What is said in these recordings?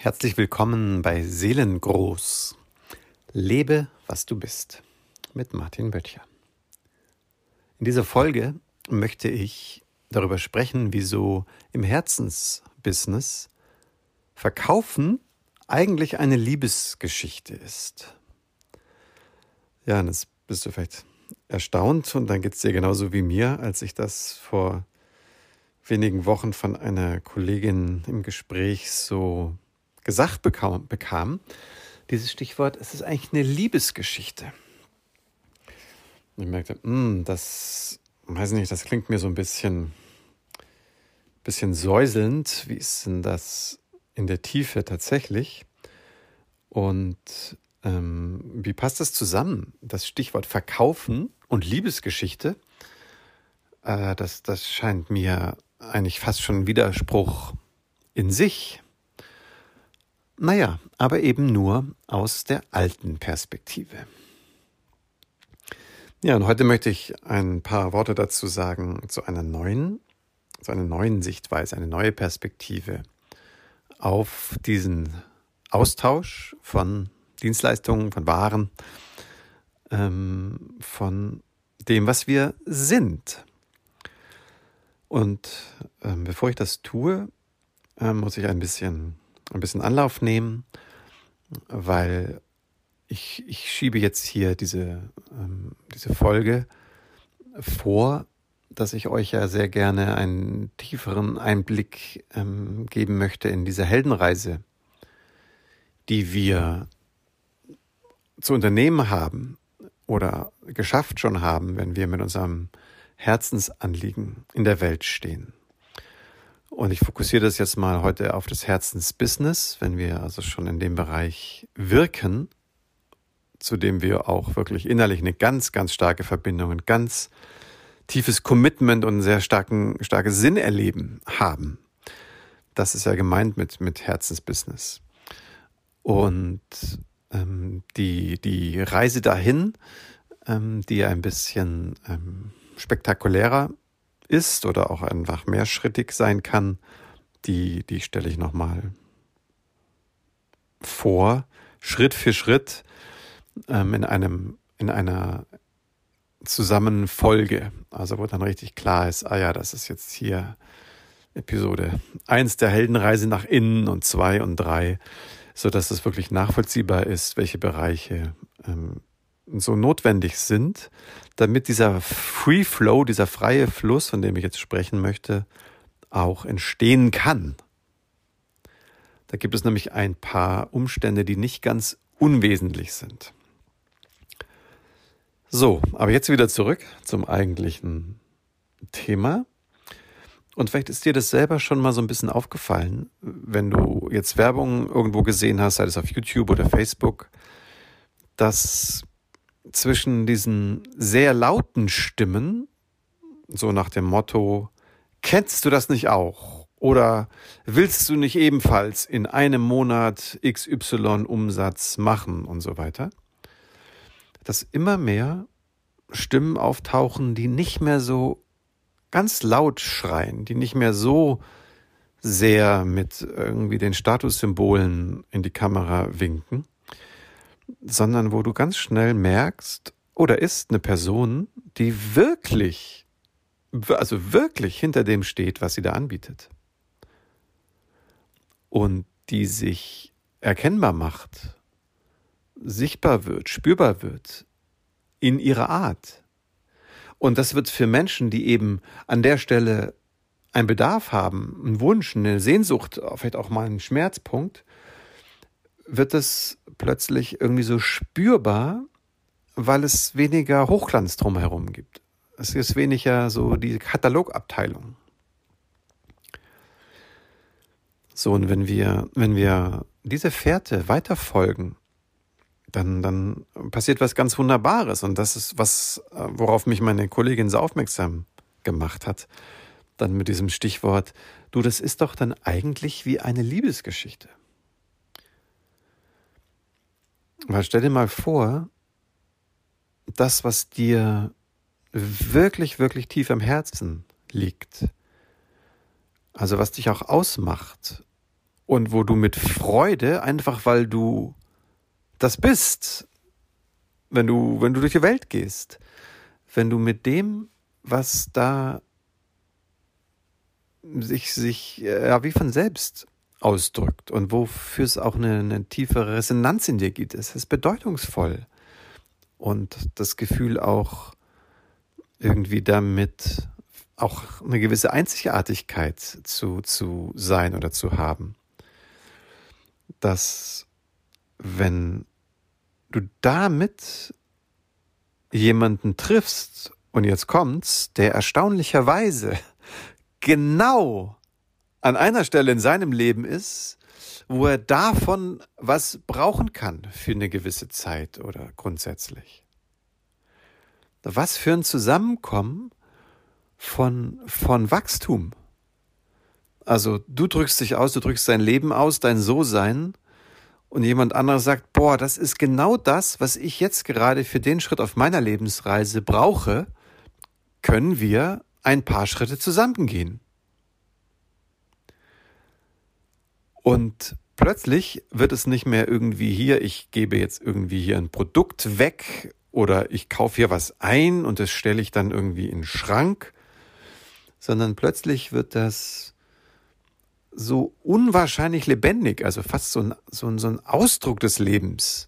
Herzlich willkommen bei Seelengroß. Lebe, was du bist. Mit Martin Böttcher. In dieser Folge möchte ich darüber sprechen, wieso im Herzensbusiness Verkaufen eigentlich eine Liebesgeschichte ist. Ja, jetzt bist du vielleicht erstaunt und dann geht es dir genauso wie mir, als ich das vor wenigen Wochen von einer Kollegin im Gespräch so gesagt bekam, bekam dieses Stichwort, es ist eigentlich eine Liebesgeschichte. Und ich merkte, mh, hm, das, weiß nicht, das klingt mir so ein bisschen, bisschen säuselnd. Wie ist denn das in der Tiefe tatsächlich? Und ähm, wie passt das zusammen? Das Stichwort Verkaufen und Liebesgeschichte, äh, das, das scheint mir eigentlich fast schon ein Widerspruch in sich. Naja, aber eben nur aus der alten Perspektive. Ja, und heute möchte ich ein paar Worte dazu sagen zu einer neuen, zu einer neuen Sichtweise, eine neue Perspektive auf diesen Austausch von Dienstleistungen, von Waren, ähm, von dem, was wir sind. Und ähm, bevor ich das tue, ähm, muss ich ein bisschen ein bisschen Anlauf nehmen, weil ich, ich schiebe jetzt hier diese, ähm, diese Folge vor, dass ich euch ja sehr gerne einen tieferen Einblick ähm, geben möchte in diese Heldenreise, die wir zu unternehmen haben oder geschafft schon haben, wenn wir mit unserem Herzensanliegen in der Welt stehen. Und ich fokussiere das jetzt mal heute auf das Herzensbusiness, wenn wir also schon in dem Bereich wirken, zu dem wir auch wirklich innerlich eine ganz, ganz starke Verbindung, ein ganz tiefes Commitment und einen sehr starken, starkes Sinn erleben haben. Das ist ja gemeint mit, mit Herzensbusiness. Und ähm, die, die Reise dahin, ähm, die ein bisschen ähm, spektakulärer ist oder auch einfach mehrschrittig sein kann, die, die stelle ich nochmal vor, Schritt für Schritt ähm, in einem, in einer Zusammenfolge. Also wo dann richtig klar ist, ah ja, das ist jetzt hier Episode 1 der Heldenreise nach innen und 2 und 3, so dass es wirklich nachvollziehbar ist, welche Bereiche ähm, so notwendig sind, damit dieser Free Flow, dieser freie Fluss, von dem ich jetzt sprechen möchte, auch entstehen kann. Da gibt es nämlich ein paar Umstände, die nicht ganz unwesentlich sind. So, aber jetzt wieder zurück zum eigentlichen Thema. Und vielleicht ist dir das selber schon mal so ein bisschen aufgefallen, wenn du jetzt Werbung irgendwo gesehen hast, sei es auf YouTube oder Facebook, dass zwischen diesen sehr lauten Stimmen, so nach dem Motto, kennst du das nicht auch? Oder willst du nicht ebenfalls in einem Monat XY Umsatz machen und so weiter? Dass immer mehr Stimmen auftauchen, die nicht mehr so ganz laut schreien, die nicht mehr so sehr mit irgendwie den Statussymbolen in die Kamera winken, sondern wo du ganz schnell merkst, oder oh, ist eine Person, die wirklich, also wirklich hinter dem steht, was sie da anbietet. Und die sich erkennbar macht, sichtbar wird, spürbar wird in ihrer Art. Und das wird für Menschen, die eben an der Stelle einen Bedarf haben, einen Wunsch, eine Sehnsucht, vielleicht auch mal einen Schmerzpunkt, wird es plötzlich irgendwie so spürbar, weil es weniger Hochglanz drumherum gibt. Es ist weniger so die Katalogabteilung. So, und wenn wir, wenn wir diese Fährte weiterfolgen, dann, dann passiert was ganz Wunderbares. Und das ist was, worauf mich meine Kollegin so aufmerksam gemacht hat. Dann mit diesem Stichwort, du, das ist doch dann eigentlich wie eine Liebesgeschichte. Weil stell dir mal vor, das, was dir wirklich, wirklich tief am Herzen liegt, also was dich auch ausmacht und wo du mit Freude, einfach weil du das bist, wenn du, wenn du durch die Welt gehst, wenn du mit dem, was da sich, sich ja, wie von selbst ausdrückt und wofür es auch eine, eine tiefere Resonanz in dir gibt. Es ist bedeutungsvoll und das Gefühl auch irgendwie damit auch eine gewisse Einzigartigkeit zu, zu sein oder zu haben. Dass wenn du damit jemanden triffst und jetzt kommt's, der erstaunlicherweise genau an einer Stelle in seinem Leben ist, wo er davon was brauchen kann für eine gewisse Zeit oder grundsätzlich. Was für ein Zusammenkommen von, von Wachstum. Also du drückst dich aus, du drückst dein Leben aus, dein So-Sein und jemand anderes sagt, boah, das ist genau das, was ich jetzt gerade für den Schritt auf meiner Lebensreise brauche, können wir ein paar Schritte zusammengehen. Und plötzlich wird es nicht mehr irgendwie hier, ich gebe jetzt irgendwie hier ein Produkt weg oder ich kaufe hier was ein und das stelle ich dann irgendwie in den Schrank, sondern plötzlich wird das so unwahrscheinlich lebendig, also fast so ein, so ein, so ein Ausdruck des Lebens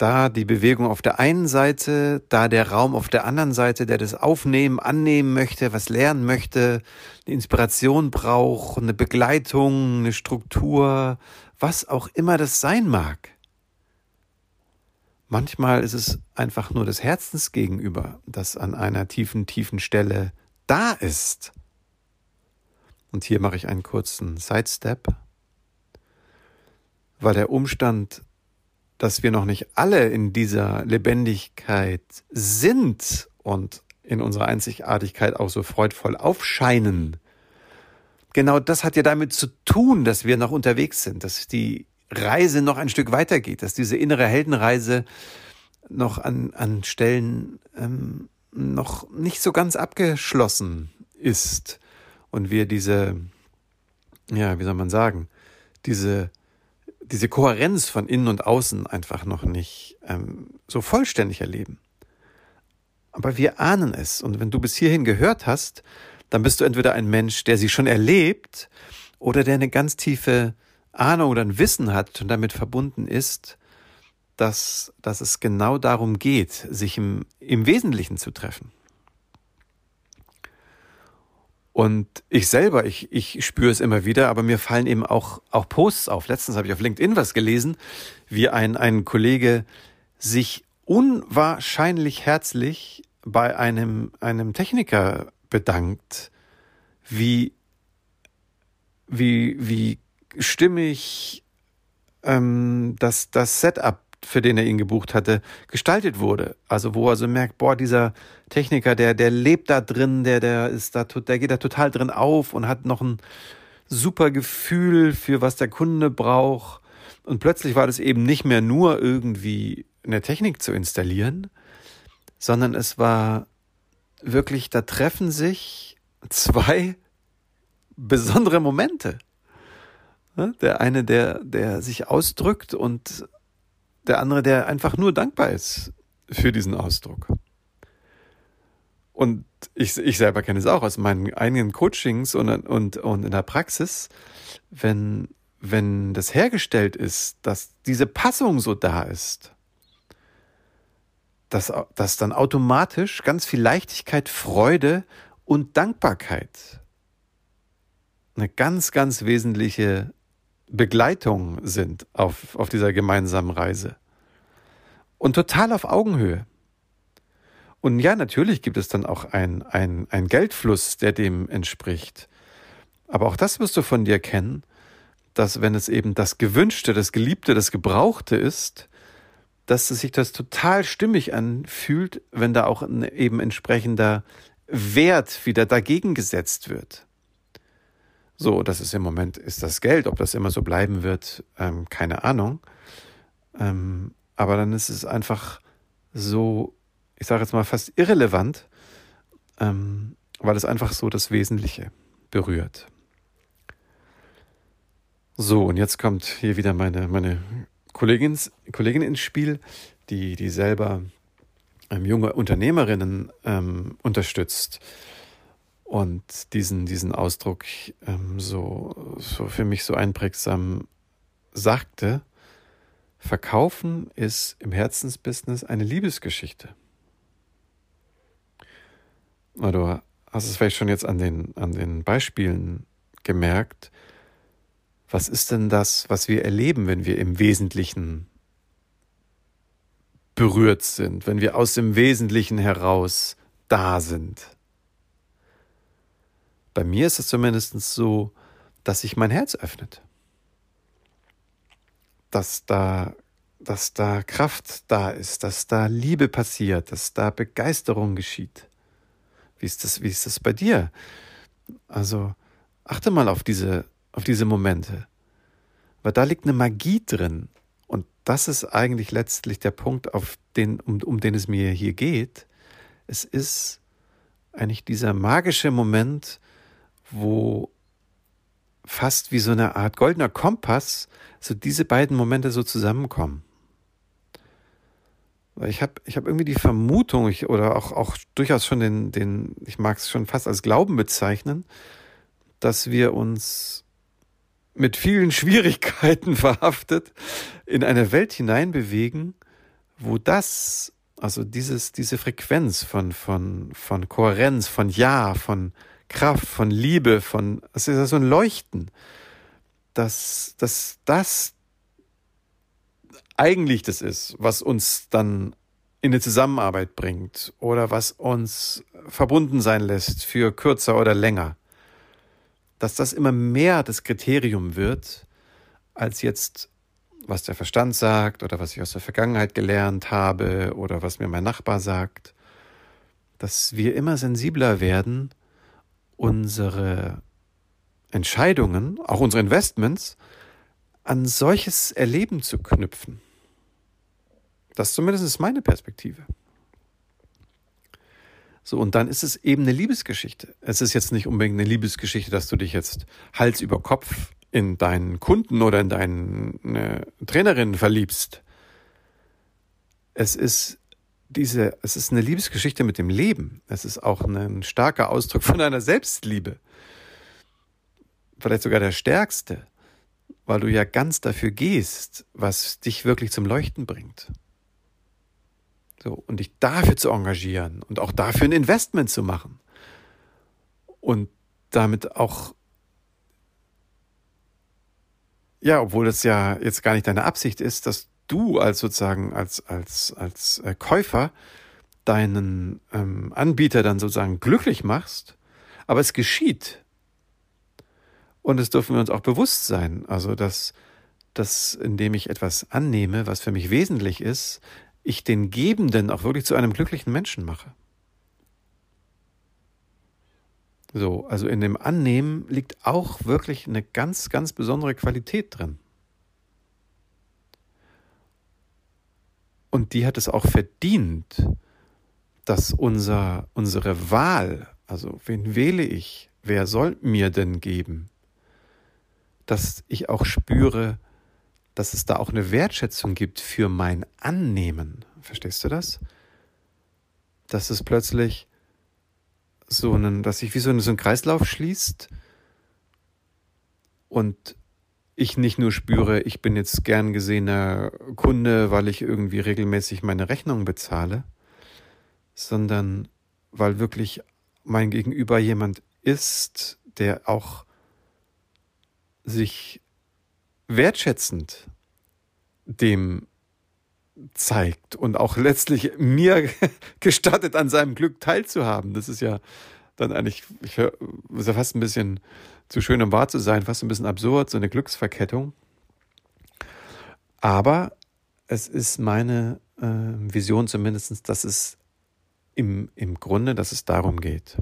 da die Bewegung auf der einen Seite, da der Raum auf der anderen Seite, der das aufnehmen, annehmen möchte, was lernen möchte, eine Inspiration braucht, eine Begleitung, eine Struktur, was auch immer das sein mag. Manchmal ist es einfach nur des Herzens gegenüber, das an einer tiefen, tiefen Stelle da ist. Und hier mache ich einen kurzen Sidestep, weil der Umstand, dass wir noch nicht alle in dieser Lebendigkeit sind und in unserer Einzigartigkeit auch so freudvoll aufscheinen. Genau das hat ja damit zu tun, dass wir noch unterwegs sind, dass die Reise noch ein Stück weitergeht, dass diese innere Heldenreise noch an, an Stellen ähm, noch nicht so ganz abgeschlossen ist und wir diese, ja, wie soll man sagen, diese diese Kohärenz von innen und außen einfach noch nicht ähm, so vollständig erleben. Aber wir ahnen es. Und wenn du bis hierhin gehört hast, dann bist du entweder ein Mensch, der sie schon erlebt, oder der eine ganz tiefe Ahnung oder ein Wissen hat und damit verbunden ist, dass, dass es genau darum geht, sich im, im Wesentlichen zu treffen. Und ich selber, ich, ich spüre es immer wieder, aber mir fallen eben auch, auch Posts auf. Letztens habe ich auf LinkedIn was gelesen, wie ein, ein Kollege sich unwahrscheinlich herzlich bei einem, einem Techniker bedankt, wie, wie, wie stimmig ähm, das, das Setup für den er ihn gebucht hatte, gestaltet wurde. Also wo er so merkt, boah, dieser Techniker, der, der lebt da drin, der, der ist da, der geht da total drin auf und hat noch ein super Gefühl für was der Kunde braucht. Und plötzlich war das eben nicht mehr nur irgendwie eine Technik zu installieren, sondern es war wirklich, da treffen sich zwei besondere Momente. Der eine, der, der sich ausdrückt und der andere, der einfach nur dankbar ist für diesen Ausdruck. Und ich, ich selber kenne es auch aus meinen eigenen Coachings und, und, und in der Praxis, wenn, wenn das hergestellt ist, dass diese Passung so da ist, dass, dass dann automatisch ganz viel Leichtigkeit, Freude und Dankbarkeit eine ganz, ganz wesentliche Begleitung sind auf, auf dieser gemeinsamen Reise. Und total auf Augenhöhe. Und ja, natürlich gibt es dann auch ein, ein, ein Geldfluss, der dem entspricht. Aber auch das wirst du von dir kennen, dass wenn es eben das Gewünschte, das Geliebte, das Gebrauchte ist, dass es sich das total stimmig anfühlt, wenn da auch ein eben entsprechender Wert wieder dagegen gesetzt wird. So, das ist im Moment, ist das Geld. Ob das immer so bleiben wird, ähm, keine Ahnung. Ähm, aber dann ist es einfach so, ich sage jetzt mal fast irrelevant, ähm, weil es einfach so das Wesentliche berührt. So, und jetzt kommt hier wieder meine, meine Kollegin, Kollegin ins Spiel, die, die selber ähm, junge Unternehmerinnen ähm, unterstützt und diesen, diesen Ausdruck ähm, so, so für mich so einprägsam sagte, Verkaufen ist im Herzensbusiness eine Liebesgeschichte. Du hast es vielleicht schon jetzt an den, an den Beispielen gemerkt. Was ist denn das, was wir erleben, wenn wir im Wesentlichen berührt sind, wenn wir aus dem Wesentlichen heraus da sind? Bei mir ist es zumindest so, dass sich mein Herz öffnet. Dass da, dass da Kraft da ist, dass da Liebe passiert, dass da Begeisterung geschieht. Wie ist das, wie ist das bei dir? Also achte mal auf diese, auf diese Momente. Weil da liegt eine Magie drin. Und das ist eigentlich letztlich der Punkt, auf den, um, um den es mir hier geht. Es ist eigentlich dieser magische Moment, wo fast wie so eine Art goldener Kompass so diese beiden Momente so zusammenkommen. Ich habe ich hab irgendwie die Vermutung, ich, oder auch, auch durchaus schon den, den, ich mag es schon fast als Glauben bezeichnen, dass wir uns mit vielen Schwierigkeiten verhaftet in eine Welt hineinbewegen, wo das, also dieses, diese Frequenz von, von, von Kohärenz, von Ja, von Kraft, von Liebe, von, es ist ja so ein Leuchten, dass, dass das eigentlich das ist, was uns dann in eine Zusammenarbeit bringt oder was uns verbunden sein lässt für kürzer oder länger. Dass das immer mehr das Kriterium wird, als jetzt, was der Verstand sagt oder was ich aus der Vergangenheit gelernt habe oder was mir mein Nachbar sagt. Dass wir immer sensibler werden, unsere Entscheidungen, auch unsere Investments, an solches Erleben zu knüpfen. Das zumindest ist meine Perspektive. So, und dann ist es eben eine Liebesgeschichte. Es ist jetzt nicht unbedingt eine Liebesgeschichte, dass du dich jetzt Hals über Kopf in deinen Kunden oder in deine Trainerin verliebst. Es ist diese, es ist eine Liebesgeschichte mit dem Leben. Es ist auch ein starker Ausdruck von einer Selbstliebe. Vielleicht sogar der stärkste, weil du ja ganz dafür gehst, was dich wirklich zum Leuchten bringt. So, und dich dafür zu engagieren und auch dafür ein Investment zu machen. Und damit auch, ja, obwohl das ja jetzt gar nicht deine Absicht ist, dass du als sozusagen als, als, als äh, Käufer deinen ähm, Anbieter dann sozusagen glücklich machst, aber es geschieht. Und es dürfen wir uns auch bewusst sein, also dass, dass indem ich etwas annehme, was für mich wesentlich ist, ich den Gebenden auch wirklich zu einem glücklichen Menschen mache. So, also in dem Annehmen liegt auch wirklich eine ganz, ganz besondere Qualität drin. Und die hat es auch verdient, dass unser, unsere Wahl, also wen wähle ich, wer soll mir denn geben, dass ich auch spüre, dass es da auch eine Wertschätzung gibt für mein Annehmen. Verstehst du das? Dass es plötzlich so einen, dass sich wie so ein, so ein Kreislauf schließt und ich nicht nur spüre, ich bin jetzt gern gesehener Kunde, weil ich irgendwie regelmäßig meine Rechnung bezahle, sondern weil wirklich mein Gegenüber jemand ist, der auch sich wertschätzend dem zeigt und auch letztlich mir gestattet, an seinem Glück teilzuhaben. Das ist ja dann eigentlich, ich hör, ist ja fast ein bisschen zu schön, um wahr zu sein, fast ein bisschen absurd, so eine Glücksverkettung. Aber es ist meine äh, Vision zumindest, dass es im, im Grunde, dass es darum geht.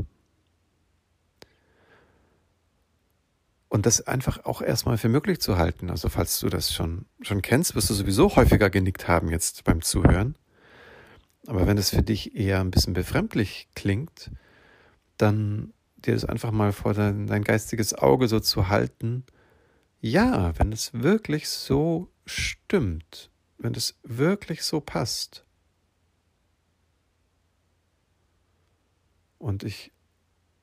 Und das einfach auch erstmal für möglich zu halten. Also falls du das schon, schon kennst, wirst du sowieso häufiger genickt haben jetzt beim Zuhören. Aber wenn es für dich eher ein bisschen befremdlich klingt, dann dir das einfach mal vor dein, dein geistiges Auge so zu halten, ja, wenn es wirklich so stimmt, wenn es wirklich so passt. Und ich,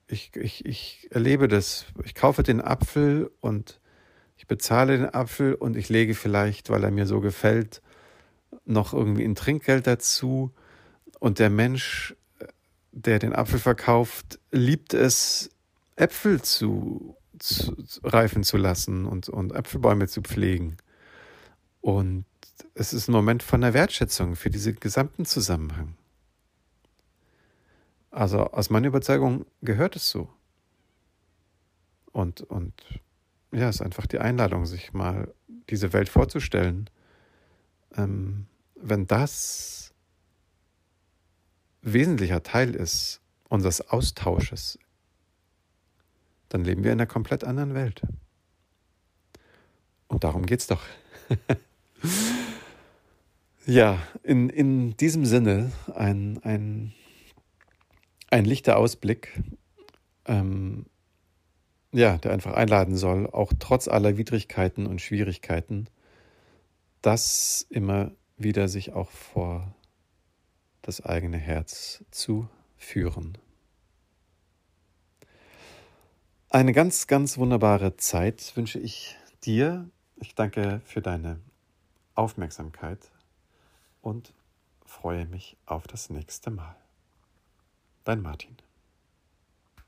ich, ich, ich erlebe das. Ich kaufe den Apfel und ich bezahle den Apfel und ich lege vielleicht, weil er mir so gefällt, noch irgendwie ein Trinkgeld dazu. Und der Mensch, der den Apfel verkauft, liebt es, Äpfel zu, zu, reifen zu lassen und, und Äpfelbäume zu pflegen. Und es ist ein Moment von der Wertschätzung für diesen gesamten Zusammenhang. Also aus meiner Überzeugung gehört es so. Und, und ja, es ist einfach die Einladung, sich mal diese Welt vorzustellen. Ähm, wenn das wesentlicher Teil ist unseres Austausches, dann leben wir in einer komplett anderen Welt. Und darum geht es doch. ja, in, in diesem Sinne ein, ein, ein lichter Ausblick, ähm, ja, der einfach einladen soll, auch trotz aller Widrigkeiten und Schwierigkeiten, das immer wieder sich auch vor das eigene Herz zu führen. Eine ganz, ganz wunderbare Zeit wünsche ich dir. Ich danke für deine Aufmerksamkeit und freue mich auf das nächste Mal. Dein Martin.